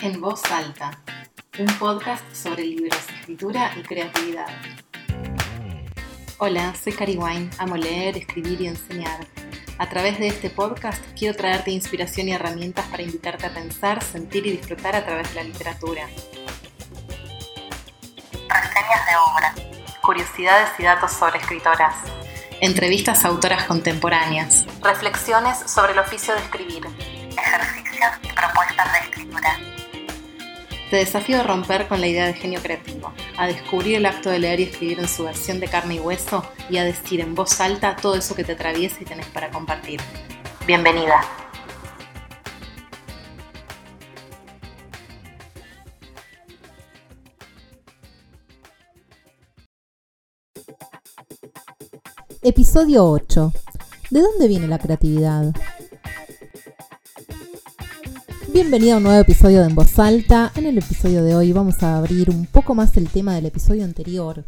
En voz alta, un podcast sobre libros, escritura y creatividad. Hola, soy Cari Wine, amo leer, escribir y enseñar. A través de este podcast quiero traerte inspiración y herramientas para invitarte a pensar, sentir y disfrutar a través de la literatura. Reseñas de obra, curiosidades y datos sobre escritoras, entrevistas a autoras contemporáneas, reflexiones sobre el oficio de escribir, Te desafío a romper con la idea de genio creativo, a descubrir el acto de leer y escribir en su versión de carne y hueso y a decir en voz alta todo eso que te atraviesa y tenés para compartir. Bienvenida. Episodio 8. ¿De dónde viene la creatividad? Bienvenido a un nuevo episodio de En Voz Alta. En el episodio de hoy vamos a abrir un poco más el tema del episodio anterior.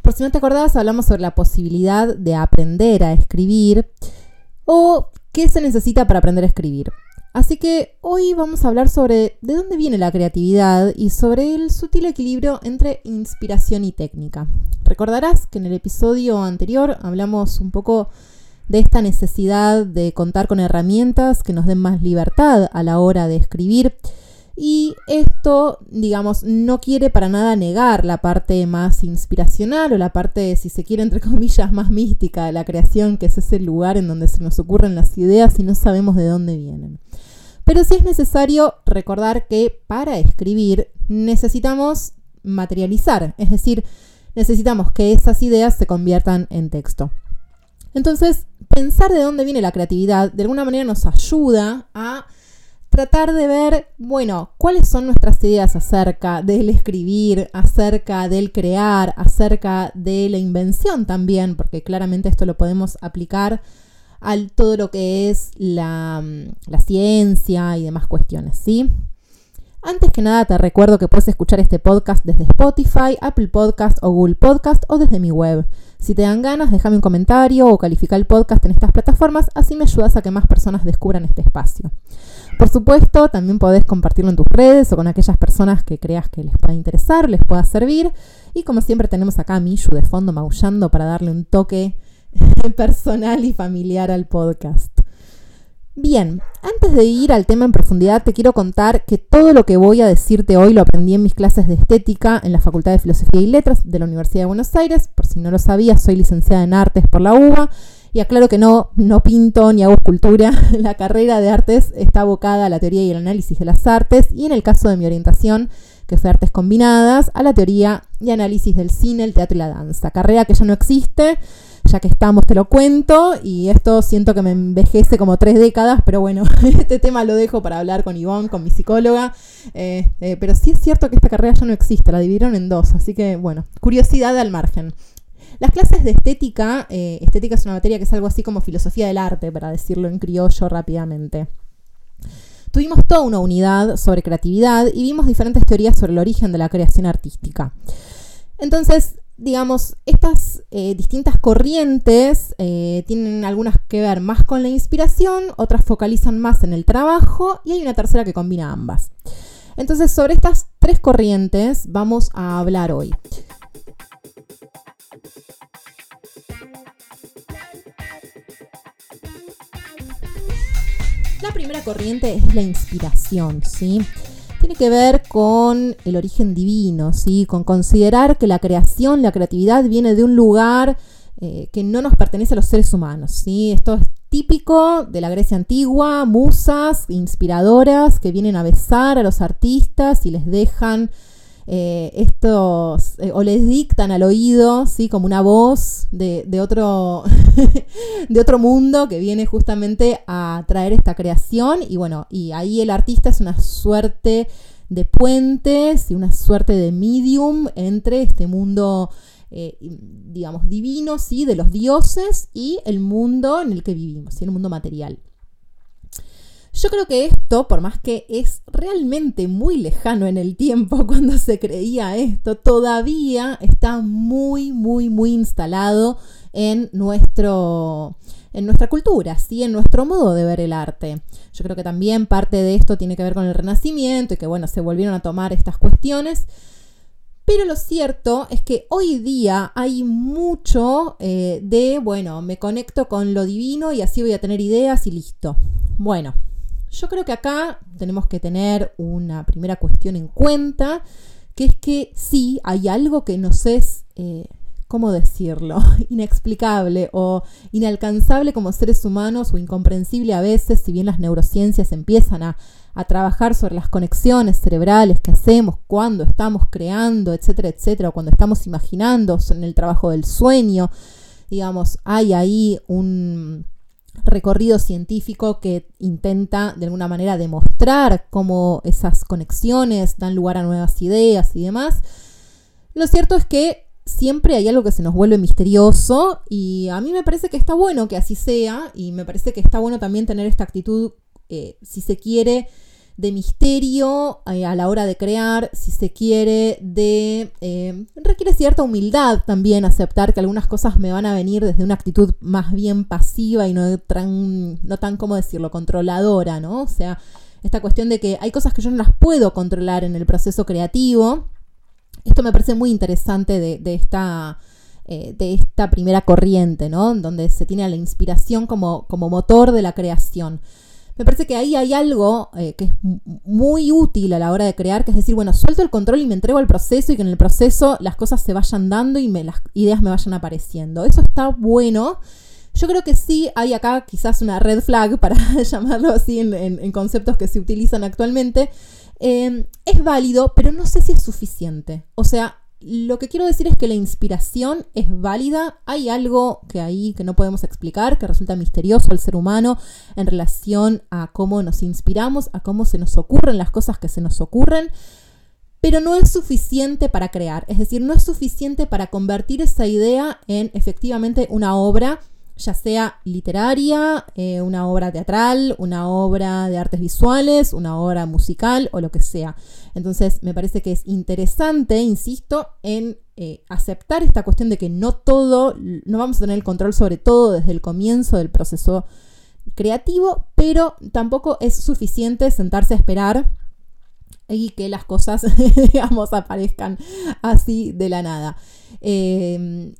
Por si no te acordabas, hablamos sobre la posibilidad de aprender a escribir o qué se necesita para aprender a escribir. Así que hoy vamos a hablar sobre de dónde viene la creatividad y sobre el sutil equilibrio entre inspiración y técnica. Recordarás que en el episodio anterior hablamos un poco de esta necesidad de contar con herramientas que nos den más libertad a la hora de escribir. Y esto, digamos, no quiere para nada negar la parte más inspiracional o la parte, si se quiere, entre comillas, más mística de la creación, que es ese lugar en donde se nos ocurren las ideas y no sabemos de dónde vienen. Pero sí es necesario recordar que para escribir necesitamos materializar, es decir, necesitamos que esas ideas se conviertan en texto. Entonces, pensar de dónde viene la creatividad de alguna manera nos ayuda a tratar de ver, bueno, cuáles son nuestras ideas acerca del escribir, acerca del crear, acerca de la invención también, porque claramente esto lo podemos aplicar a todo lo que es la, la ciencia y demás cuestiones, ¿sí? Antes que nada te recuerdo que puedes escuchar este podcast desde Spotify, Apple Podcast o Google Podcast o desde mi web. Si te dan ganas, déjame un comentario o califica el podcast en estas plataformas, así me ayudas a que más personas descubran este espacio. Por supuesto, también podés compartirlo en tus redes o con aquellas personas que creas que les pueda interesar, les pueda servir. Y como siempre tenemos acá a Mishu de fondo maullando para darle un toque personal y familiar al podcast. Bien, antes de ir al tema en profundidad, te quiero contar que todo lo que voy a decirte hoy lo aprendí en mis clases de estética en la Facultad de Filosofía y Letras de la Universidad de Buenos Aires. Por si no lo sabías, soy licenciada en artes por la UBA. Y aclaro que no, no pinto ni hago escultura. La carrera de artes está abocada a la teoría y el análisis de las artes. Y en el caso de mi orientación, que fue artes combinadas, a la teoría y análisis del cine, el teatro y la danza. Carrera que ya no existe ya que estamos te lo cuento y esto siento que me envejece como tres décadas, pero bueno, este tema lo dejo para hablar con Ivonne, con mi psicóloga, este, pero sí es cierto que esta carrera ya no existe, la dividieron en dos, así que bueno, curiosidad al margen. Las clases de estética, eh, estética es una materia que es algo así como filosofía del arte, para decirlo en criollo rápidamente. Tuvimos toda una unidad sobre creatividad y vimos diferentes teorías sobre el origen de la creación artística. Entonces, digamos, estas eh, distintas corrientes eh, tienen algunas que ver más con la inspiración, otras focalizan más en el trabajo y hay una tercera que combina ambas. Entonces, sobre estas tres corrientes vamos a hablar hoy. La primera corriente es la inspiración, ¿sí? Tiene que ver con el origen divino, ¿sí? con considerar que la creación, la creatividad viene de un lugar eh, que no nos pertenece a los seres humanos. ¿sí? Esto es típico de la Grecia antigua, musas inspiradoras que vienen a besar a los artistas y les dejan eh, estos, eh, o les dictan al oído, ¿sí? como una voz de, otro, de otro mundo que viene justamente a traer esta creación. Y bueno, y ahí el artista es una suerte de puentes y una suerte de medium entre este mundo, eh, digamos, divino, ¿sí? de los dioses y el mundo en el que vivimos, el mundo material. Yo creo que esto, por más que es realmente muy lejano en el tiempo cuando se creía esto, todavía está muy, muy, muy instalado en nuestro en nuestra cultura, ¿sí? en nuestro modo de ver el arte. Yo creo que también parte de esto tiene que ver con el Renacimiento y que bueno, se volvieron a tomar estas cuestiones. Pero lo cierto es que hoy día hay mucho eh, de, bueno, me conecto con lo divino y así voy a tener ideas y listo. Bueno, yo creo que acá tenemos que tener una primera cuestión en cuenta, que es que sí, hay algo que nos es, eh, ¿cómo decirlo?, inexplicable o inalcanzable como seres humanos o incomprensible a veces, si bien las neurociencias empiezan a, a trabajar sobre las conexiones cerebrales que hacemos cuando estamos creando, etcétera, etcétera, o cuando estamos imaginando en el trabajo del sueño. Digamos, hay ahí un, recorrido científico que intenta de alguna manera demostrar cómo esas conexiones dan lugar a nuevas ideas y demás. Lo cierto es que siempre hay algo que se nos vuelve misterioso y a mí me parece que está bueno que así sea y me parece que está bueno también tener esta actitud, eh, si se quiere, de misterio eh, a la hora de crear, si se quiere, de... Eh, requiere cierta humildad también aceptar que algunas cosas me van a venir desde una actitud más bien pasiva y no tan, no tan, ¿cómo decirlo?, controladora, ¿no? O sea, esta cuestión de que hay cosas que yo no las puedo controlar en el proceso creativo. Esto me parece muy interesante de, esta... Eh, de esta primera corriente, ¿no? Donde se tiene a la inspiración como, como motor de la creación. Me parece que ahí hay algo eh, que es muy útil a la hora de crear, que es decir, bueno, suelto el control y me entrego al proceso y que en el proceso las cosas se vayan dando y me, las ideas me vayan apareciendo. Eso está bueno. Yo creo que sí hay acá quizás una red flag, para llamarlo así en, conceptos que se utilizan actualmente. Eh, es válido, pero no sé si es suficiente. O sea, lo que quiero decir es que la inspiración es válida. Hay algo que ahí que no podemos explicar, que resulta misterioso al ser humano en relación a cómo nos inspiramos, a cómo se nos ocurren las cosas que se nos ocurren. Pero no es suficiente para crear, es decir, no es suficiente para convertir esa idea en efectivamente una obra ya sea literaria, eh, una obra teatral, una obra de artes visuales, una obra musical o lo que sea. Entonces me parece que es interesante, insisto, en eh, aceptar esta cuestión de que no todo, no vamos a tener el control sobre todo desde el comienzo del proceso creativo, pero tampoco es suficiente sentarse a esperar y que las cosas, digamos, aparezcan así de la nada. Eh,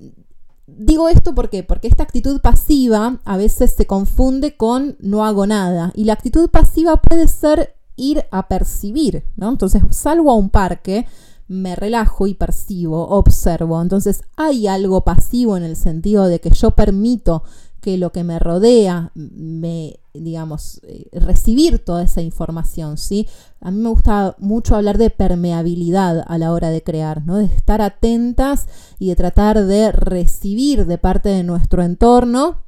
Digo esto porque esta actitud pasiva a veces se confunde con no hago nada. Y la actitud pasiva puede ser ir a percibir, ¿no? Entonces salgo a un parque, me relajo y percibo, observo. Entonces hay algo pasivo en el sentido de que yo permito que lo que me rodea me, digamos, eh, recibir toda esa información, ¿sí? A mí me gusta mucho hablar de permeabilidad a la hora de crear, ¿no? De estar atentas y de tratar de recibir de parte de nuestro entorno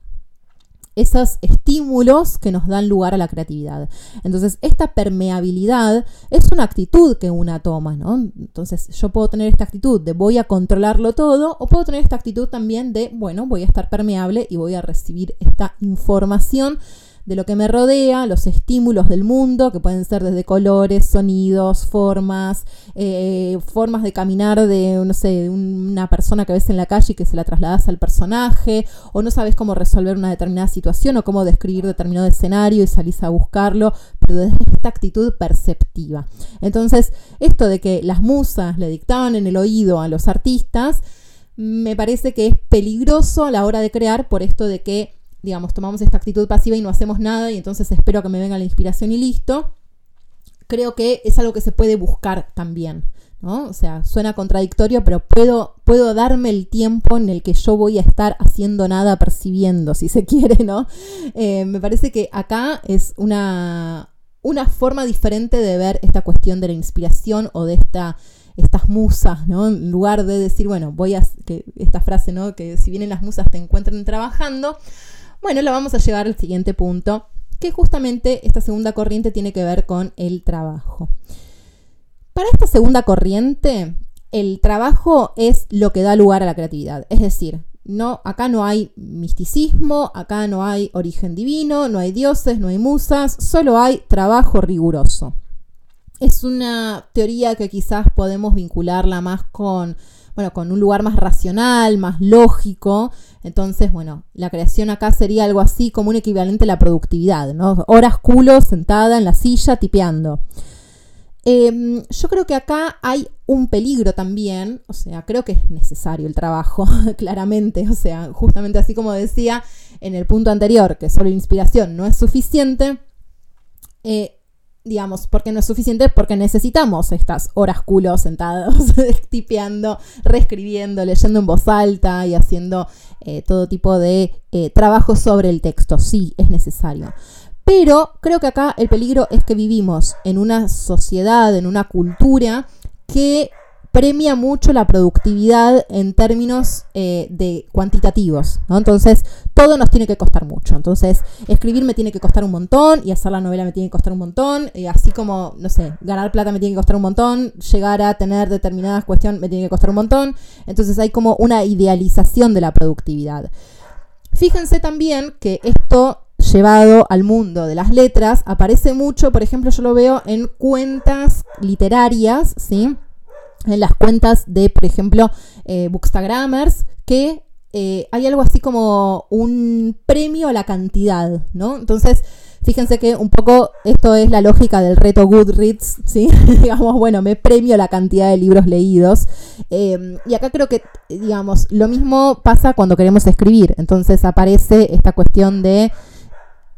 esos estímulos que nos dan lugar a la creatividad. Entonces, esta permeabilidad es una actitud que una toma, ¿no? Entonces, yo puedo tener esta actitud de voy a controlarlo todo o puedo tener esta actitud también de, bueno, voy a estar permeable y voy a recibir esta información de lo que me rodea, los estímulos del mundo, que pueden ser desde colores, sonidos, formas, eh, formas de caminar de, no sé, una persona que ves en la calle y que se la trasladas al personaje, o no sabes cómo resolver una determinada situación o cómo describir determinado escenario y salís a buscarlo, pero desde esta actitud perceptiva. Entonces, esto de que las musas le dictaban en el oído a los artistas, me parece que es peligroso a la hora de crear por esto de que digamos, tomamos esta actitud pasiva y no hacemos nada y entonces espero que me venga la inspiración y listo, creo que es algo que se puede buscar también. ¿no? O sea, suena contradictorio, pero puedo, puedo darme el tiempo en el que yo voy a estar haciendo nada, percibiendo, si se quiere, ¿no? Eh, me parece que acá es una, una forma diferente de ver esta cuestión de la inspiración o de esta estas musas, ¿no? En lugar de decir, bueno, voy a, que esta frase, ¿no? Que si vienen las musas te encuentren trabajando, bueno, la vamos a llevar al siguiente punto, que justamente esta segunda corriente tiene que ver con el trabajo. Para esta segunda corriente, el trabajo es lo que da lugar a la creatividad. Es decir, no, acá no hay misticismo, acá no hay origen divino, no hay dioses, no hay musas, solo hay trabajo riguroso. Es una teoría que quizás podemos vincularla más con, bueno, con un lugar más racional, más lógico. Entonces, bueno, la creación acá sería algo así como un equivalente a la productividad, ¿no? Horas culo sentada en la silla tipeando. Em, yo creo que acá hay un peligro también, o sea, creo que es necesario el trabajo, claramente, o sea, justamente así como decía en el punto anterior, que solo inspiración no es suficiente, eh, digamos, porque no es suficiente, porque necesitamos estas horas culo sentados, tipeando, reescribiendo, leyendo en voz alta y haciendo eh, todo tipo de eh, trabajo sobre el texto, sí, es necesario. Pero creo que acá el peligro es que vivimos en una sociedad, en una cultura que premia mucho la productividad en términos eh, de cuantitativos, ¿no? Entonces, todo nos tiene que costar mucho. Entonces, escribir me tiene que costar un montón y hacer la novela me tiene que costar un montón, y así como, no sé, ganar plata me tiene que costar un montón, llegar a tener determinadas cuestiones me tiene que costar un montón. Entonces, hay como una idealización de la productividad. Fíjense también que esto llevado al mundo de las letras, aparece mucho, por ejemplo, yo lo veo en cuentas literarias, ¿sí? En las cuentas de, por ejemplo, eh, que eh, hay algo así como un premio a la cantidad, ¿no? Entonces, Fíjense que un poco esto es la lógica del reto Goodreads, ¿sí? digamos, bueno, me premio la cantidad de libros leídos. Em, y acá creo que, digamos, lo mismo pasa cuando queremos escribir. Entonces aparece esta cuestión de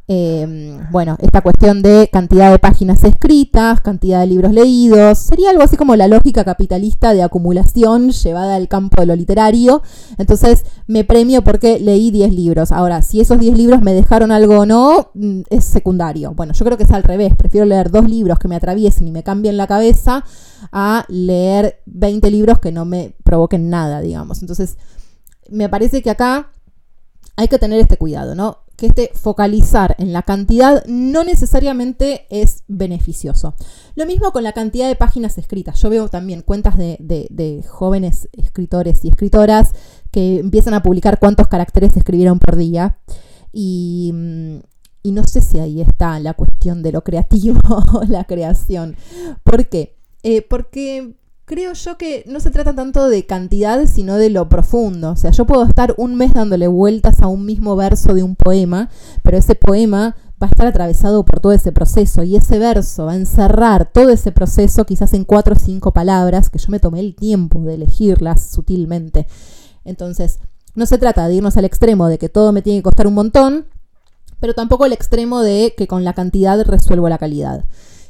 Em, bueno, esta cuestión de cantidad de páginas escritas, cantidad de libros leídos, sería algo así como la lógica capitalista de acumulación llevada al campo de lo literario. Entonces me premio porque leí 10 libros. Ahora, si esos 10 libros me dejaron algo o no, mm, es secundario. Bueno, yo creo que es al revés. Prefiero leer dos libros que me atraviesen y me cambien la cabeza a leer 20 libros que no me provoquen nada, digamos. Entonces, me parece que acá hay que tener este cuidado, ¿no? Que este focalizar en la cantidad no necesariamente es beneficioso. Lo mismo con la cantidad de páginas escritas. Yo veo también cuentas de, jóvenes escritores y escritoras que empiezan a publicar cuántos caracteres escribieron por día. Y, y no sé si ahí está la cuestión de lo creativo o la creación. ¿Por qué? Eh, porque creo yo que no se trata tanto de cantidad, sino de lo profundo. O sea, yo puedo estar un mes dándole vueltas a un mismo verso de un poema, pero ese poema va a estar atravesado por todo ese proceso y ese verso va a encerrar todo ese proceso quizás en cuatro o cinco palabras que yo me tomé el tiempo de elegirlas sutilmente. Entonces, no se trata de irnos al extremo de que todo me tiene que costar un montón, pero tampoco el extremo de que con la cantidad resuelvo la calidad.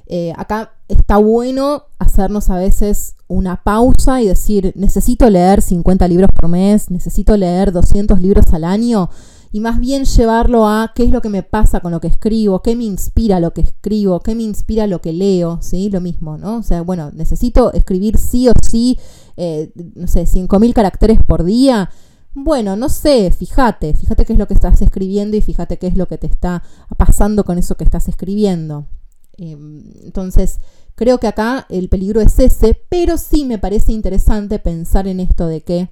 Eh, acá está bueno hacernos a veces una pausa y decir, necesito leer 50 libros por mes, necesito leer 200 libros al año, y más bien llevarlo a qué es lo que me pasa con lo que escribo, qué me inspira lo que escribo, qué me inspira lo que leo, ¿sí? Lo mismo, ¿no? O sea, bueno, necesito escribir sí o sí, eh, no sé, 5.000 caracteres por día. Bueno, no sé, fíjate, fíjate qué es lo que estás escribiendo y fíjate qué es lo que te está pasando con eso que estás escribiendo. Em, entonces, creo que acá el peligro es ese, pero sí me parece interesante pensar en esto de que,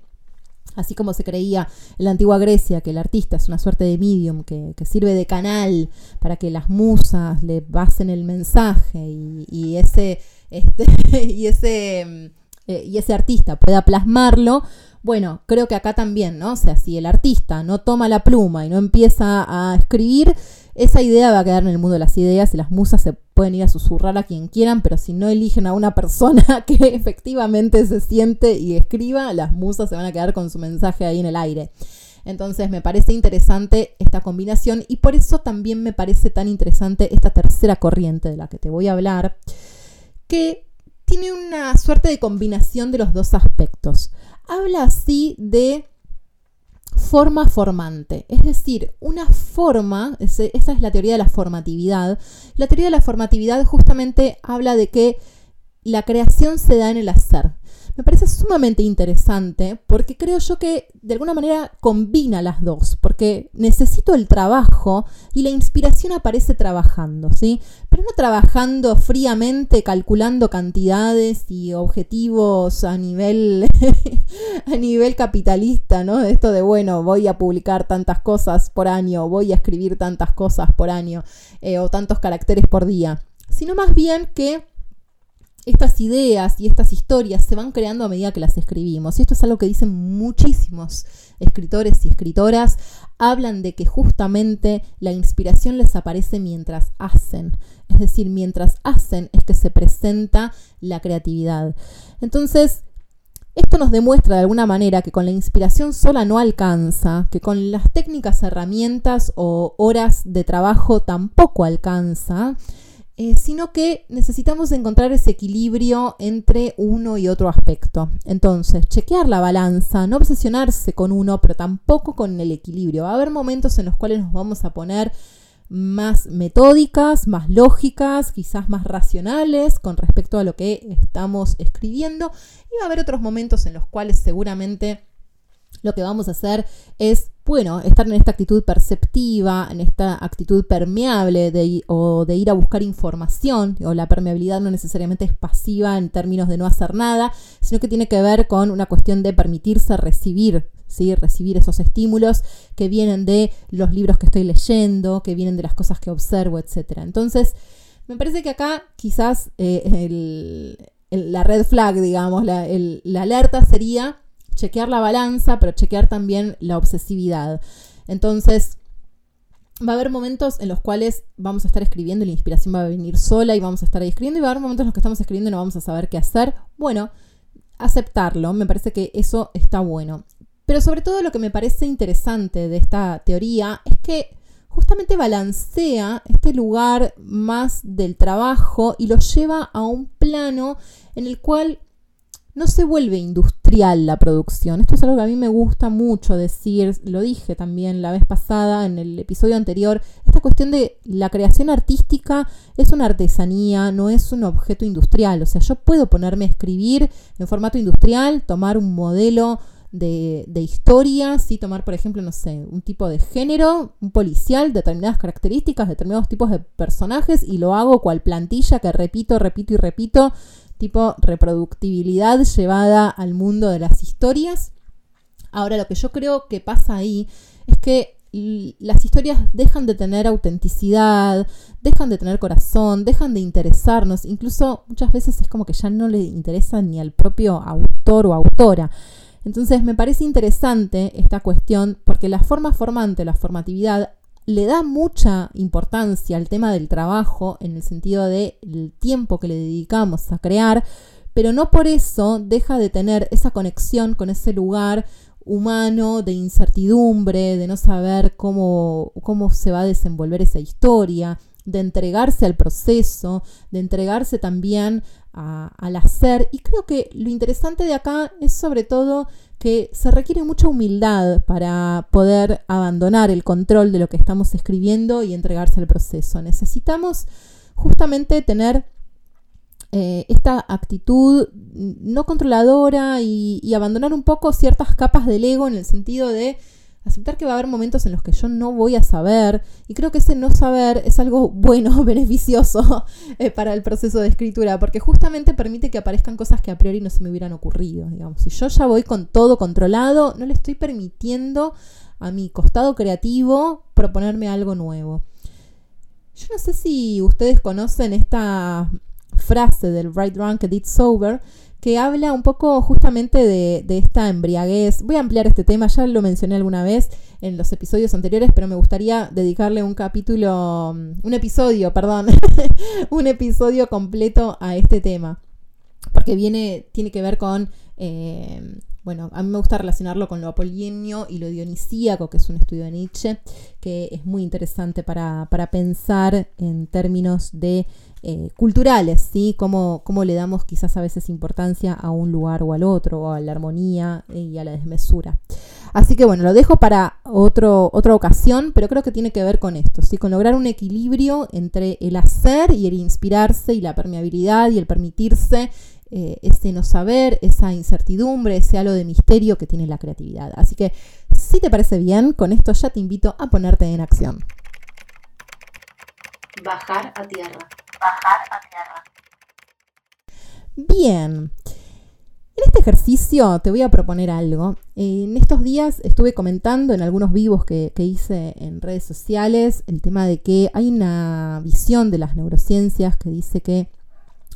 así como se creía en la antigua Grecia, que el artista es una suerte de medium que, sirve de canal para que las musas le basen el mensaje y, ese, este, y, ese, em, eh, y ese artista pueda plasmarlo, bueno, creo que acá también, ¿no? O sea, si el artista no toma la pluma y no empieza a escribir, esa idea va a quedar en el mundo de las ideas y las musas se pueden ir a susurrar a quien quieran, pero si no eligen a una persona que efectivamente se siente y escriba, las musas se van a quedar con su mensaje ahí en el aire. Entonces me parece interesante esta combinación y por eso también me parece tan interesante esta tercera corriente de la que te voy a hablar, que tiene una suerte de combinación de los dos aspectos habla así de forma formante, es decir, una forma, esa es la teoría de la formatividad. La teoría de la formatividad justamente habla de que la creación se da en el hacer. Me parece sumamente interesante porque creo yo que de alguna manera combina las dos, porque necesito el trabajo y la inspiración aparece trabajando, ¿sí? Pero no trabajando fríamente, calculando cantidades y objetivos a nivel, a nivel capitalista, ¿no? Esto de, bueno, voy a publicar tantas cosas por año, voy a escribir tantas cosas por año, eh, o tantos caracteres por día, sino más bien que estas ideas y estas historias se van creando a medida que las escribimos. Y esto es algo que dicen muchísimos escritores y escritoras. Hablan de que justamente la inspiración les aparece mientras hacen. Es decir, mientras hacen es que se presenta la creatividad. Entonces, esto nos demuestra de alguna manera que con la inspiración sola no alcanza, que con las técnicas, herramientas o horas de trabajo tampoco alcanza eh, sino que necesitamos encontrar ese equilibrio entre uno y otro aspecto. Entonces, chequear la balanza, no obsesionarse con uno, pero tampoco con el equilibrio. Va a haber momentos en los cuales nos vamos a poner más metódicas, más lógicas, quizás más racionales con respecto a lo que estamos escribiendo. Y va a haber otros momentos en los cuales seguramente lo que vamos a hacer es, bueno, estar en esta actitud perceptiva, en esta actitud permeable de, o de ir a buscar información, o la permeabilidad no necesariamente es pasiva en términos de no hacer nada, sino que tiene que ver con una cuestión de permitirse recibir, ¿sí? recibir esos estímulos que vienen de los libros que estoy leyendo, que vienen de las cosas que observo, etc. Entonces, me parece que acá quizás eh, la red flag, digamos, la alerta sería chequear la balanza, pero chequear también la obsesividad. Entonces, va a haber momentos en los cuales vamos a estar escribiendo y la inspiración va a venir sola y vamos a estar ahí escribiendo y va a haber momentos en los que estamos escribiendo y no vamos a saber qué hacer. Bueno, aceptarlo, me parece que eso está bueno. Pero sobre todo lo que me parece interesante de esta teoría es que justamente balancea este lugar más del trabajo y lo lleva a un plano en el cual no se vuelve industrial la producción. Esto es algo que a mí me gusta mucho decir, lo dije también la vez pasada en el episodio anterior, esta cuestión de la creación artística es una artesanía, no es un objeto industrial. O sea, yo puedo ponerme a escribir en formato industrial, tomar un modelo de, de historia, ¿sí? tomar, por ejemplo, no sé, un tipo de género, un policial, determinadas características, determinados tipos de personajes y lo hago cual plantilla que repito, repito y repito tipo reproductibilidad llevada al mundo de las historias. Ahora, lo que yo creo que pasa ahí es que las historias dejan de tener autenticidad, dejan de tener corazón, dejan de interesarnos, incluso muchas veces es como que ya no le interesa ni al propio autor o autora. Entonces me parece interesante esta cuestión porque la forma formante, la formatividad, le da mucha importancia al tema del trabajo en el sentido del tiempo que le dedicamos a crear, pero no por eso deja de tener esa conexión con ese lugar humano de incertidumbre, de no saber cómo, cómo se va a desenvolver esa historia, de entregarse al proceso, de entregarse también al hacer. Y creo que lo interesante de acá es sobre todo que se requiere mucha humildad para poder abandonar el control de lo que estamos escribiendo y entregarse al proceso. Necesitamos justamente tener eh, esta actitud no controladora y abandonar un poco ciertas capas del ego en el sentido de aceptar que va a haber momentos en los que yo no voy a saber y creo que ese no saber es algo bueno, beneficioso eh, para el proceso de escritura porque justamente permite que aparezcan cosas que a priori no se me hubieran ocurrido, digamos, si yo ya voy con todo controlado, no le estoy permitiendo a mi costado creativo proponerme algo nuevo. Yo no sé si ustedes conocen esta frase del Right Drunk Edit Sober, que habla un poco justamente de, esta embriaguez. Voy a ampliar este tema, ya lo mencioné alguna vez en los episodios anteriores, pero me gustaría dedicarle un capítulo, mm, un episodio, perdón, un episodio completo a este tema, porque viene, tiene que ver con... Eh, bueno, a mí me gusta relacionarlo con lo apolíneo y lo dionisíaco, que es un estudio de Nietzsche, que es muy interesante para, para pensar en términos de eh, culturales, ¿sí? Cómo, cómo, le damos quizás a veces importancia a un lugar o al otro, o a la armonía y a la desmesura. Así que bueno, lo dejo para otro, otra ocasión, pero creo que tiene que ver con esto, ¿sí? con lograr un equilibrio entre el hacer y el inspirarse y la permeabilidad y el permitirse eh, ese no saber, esa incertidumbre, ese halo de misterio que tiene la creatividad. Así que si te parece bien, con esto ya te invito a ponerte en acción. Bajar a tierra. Bajar a tierra. Bien. En este ejercicio te voy a proponer algo. En estos días estuve comentando en algunos vivos que, hice en redes sociales el tema de que hay una visión de las neurociencias que dice que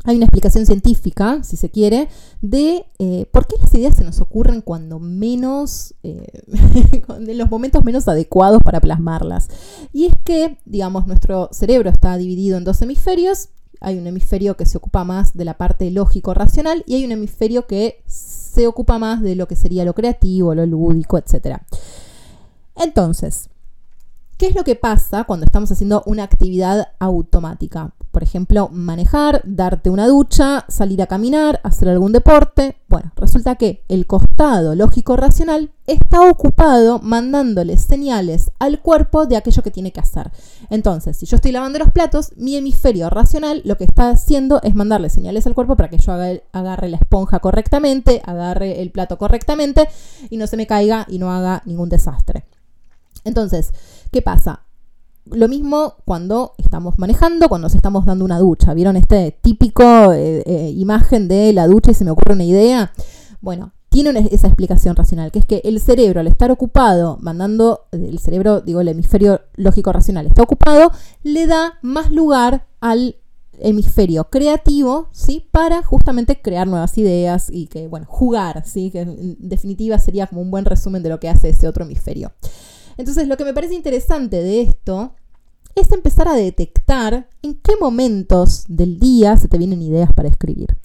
hay una explicación científica, si se quiere, de eh, por qué las ideas se nos ocurren cuando menos, eh, en los momentos menos adecuados para plasmarlas. Y es que, digamos, nuestro cerebro está dividido en dos hemisferios hay un hemisferio que se ocupa más de la parte lógico-racional y hay un hemisferio que se ocupa más de lo que sería lo creativo, lo lúdico, etc. Entonces, ¿Qué es lo que pasa cuando estamos haciendo una actividad automática? Por ejemplo, manejar, darte una ducha, salir a caminar, hacer algún deporte. Bueno, resulta que el costado lógico-racional está ocupado mandándole señales al cuerpo de aquello que tiene que hacer. Entonces, si yo estoy lavando los platos, mi hemisferio racional lo que está haciendo es mandarle señales al cuerpo para que yo agarre la esponja correctamente, agarre el plato correctamente y no se me caiga y no haga ningún desastre. Entonces, ¿qué pasa? Lo mismo cuando estamos manejando, cuando nos estamos dando una ducha. ¿Vieron este típico eh, eh, imagen de la ducha y se me ocurre una idea? Bueno, tiene esa explicación racional, que es que el cerebro, al estar ocupado, mandando, el cerebro, digo, el hemisferio lógico racional está ocupado, le da más lugar al hemisferio creativo, ¿sí? Para justamente crear nuevas ideas y que, bueno, jugar, ¿sí? Que en definitiva sería como un buen resumen de lo que hace ese otro hemisferio. Entonces, lo que me parece interesante de esto es empezar a detectar en qué momentos del día se te vienen ideas para escribir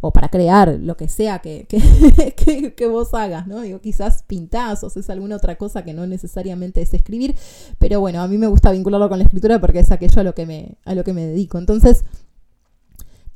o para crear lo que sea que, que, vos hagas, ¿no? Digo, quizás pintás o haces alguna otra cosa que no necesariamente es escribir, pero bueno, a mí me gusta vincularlo con la escritura porque es aquello a lo que me, a lo que me dedico. Entonces,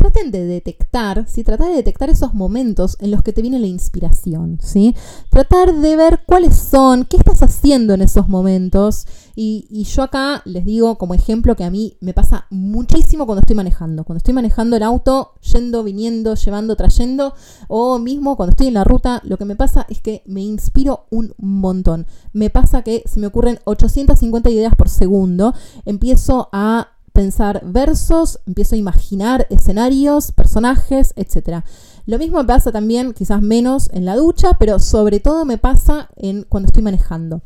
traten de detectar, ¿sí? tratar de detectar esos momentos en los que te viene la inspiración, ¿sí? Tratar de ver cuáles son, qué estás haciendo en esos momentos. Y, yo acá les digo como ejemplo que a mí me pasa muchísimo cuando estoy manejando. Cuando estoy manejando el auto, yendo, viniendo, llevando, trayendo, o mismo cuando estoy en la ruta, lo que me pasa es que me inspiro un montón. Me pasa que se me ocurren 850 ideas por segundo. Empiezo a pensar versos, empiezo a imaginar escenarios, personajes, etc. Lo mismo me pasa también, quizás menos en la ducha, pero sobre todo me pasa en cuando estoy manejando.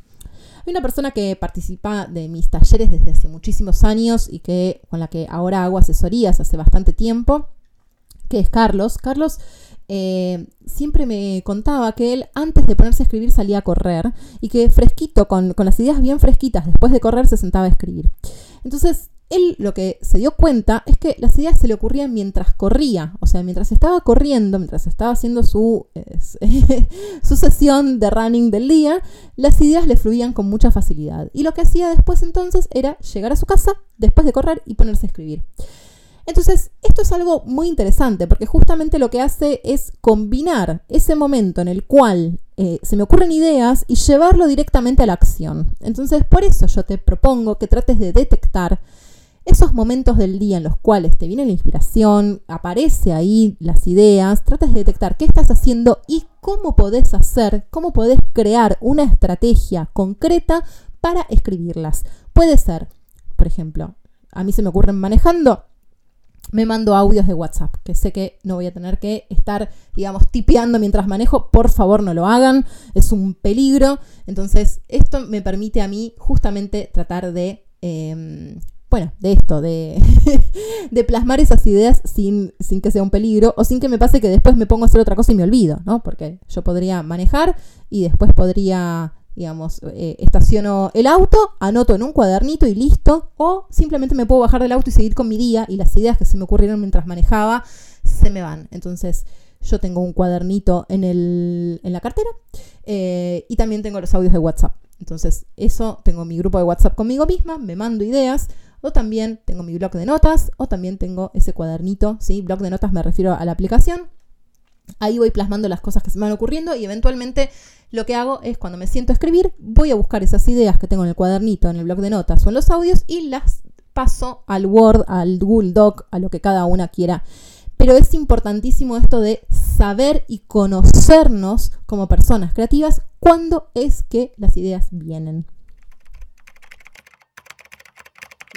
Hay una persona que participa de mis talleres desde hace muchísimos años y que con la que ahora hago asesorías hace bastante tiempo, que es Carlos. Carlos eh, siempre me contaba que él antes de ponerse a escribir salía a correr y que fresquito, con, con las ideas bien fresquitas, después de correr se sentaba a escribir. Entonces él lo que se dio cuenta es que las ideas se le ocurrían mientras corría, o sea, mientras estaba corriendo, mientras estaba haciendo su, su sesión de running del día, las ideas le fluían con mucha facilidad. Y lo que hacía después entonces era llegar a su casa después de correr y ponerse a escribir. Entonces, esto es algo muy interesante porque justamente lo que hace es combinar ese momento en el cual eh, se me ocurren ideas y llevarlo directamente a la acción. Entonces, por eso yo te propongo que trates de detectar esos momentos del día en los cuales te viene la inspiración, aparece ahí las ideas, tratas de detectar qué estás haciendo y cómo podés hacer, cómo podés crear una estrategia concreta para escribirlas. Puede ser, por ejemplo, a mí se me ocurren manejando, me mando audios de WhatsApp, que sé que no voy a tener que estar, digamos, tipeando mientras manejo, por favor no lo hagan, es un peligro. Entonces, esto me permite a mí justamente tratar de em, bueno, de esto, de, plasmar esas ideas sin, sin, que sea un peligro o sin que me pase que después me pongo a hacer otra cosa y me olvido, ¿no? Porque yo podría manejar y después podría, digamos, eh, estaciono el auto, anoto en un cuadernito y listo, o simplemente me puedo bajar del auto y seguir con mi día y las ideas que se me ocurrieron mientras manejaba se me van. Entonces, yo tengo un cuadernito en, el, en la cartera eh, y también tengo los audios de WhatsApp. Entonces, eso, tengo mi grupo de WhatsApp conmigo misma, me mando ideas, o también tengo mi blog de notas, o también tengo ese cuadernito, ¿sí? Blog de notas me refiero a la aplicación. Ahí voy plasmando las cosas que se me van ocurriendo y eventualmente lo que hago es cuando me siento a escribir, voy a buscar esas ideas que tengo en el cuadernito, en el blog de notas o en los audios y las paso al Word, al Google Doc, a lo que cada una quiera. Pero es importantísimo esto de saber y conocernos como personas creativas cuándo es que las ideas vienen.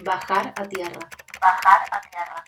Bajar a tierra. Bajar a tierra.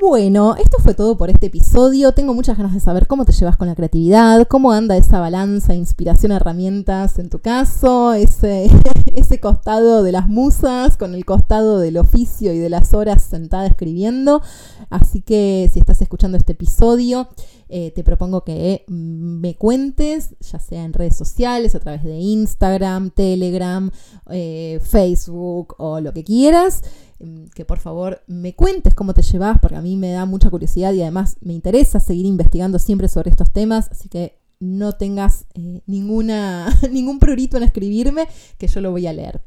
Bueno, esto fue todo por este episodio. Tengo muchas ganas de saber cómo te llevas con la creatividad, cómo anda esa balanza, inspiración, herramientas en tu caso, ese, ese costado de las musas con el costado del oficio y de las horas sentada escribiendo. Así que si estás escuchando este episodio, eh, te propongo que me cuentes, ya sea en redes sociales, a través de Instagram, Telegram, eh, Facebook o lo que quieras, mm, que por favor me cuentes cómo te llevas, porque a mí me da mucha curiosidad y además me interesa seguir investigando siempre sobre estos temas, así que no tengas eh, ninguna, ningún prurito en escribirme, que yo lo voy a leer.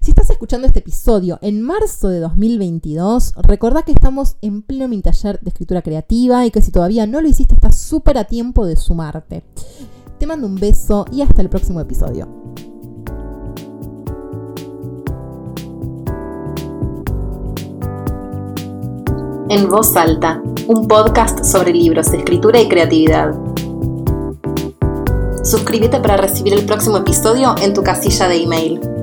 Si estás escuchando este episodio en marzo de 2022, recordá que estamos en pleno mi taller de escritura creativa y que si todavía no lo hiciste, estás súper a tiempo de sumarte. Te mando un beso y hasta el próximo episodio. En voz alta, un podcast sobre libros, escritura y creatividad. Suscríbete para recibir el próximo episodio en tu casilla de email.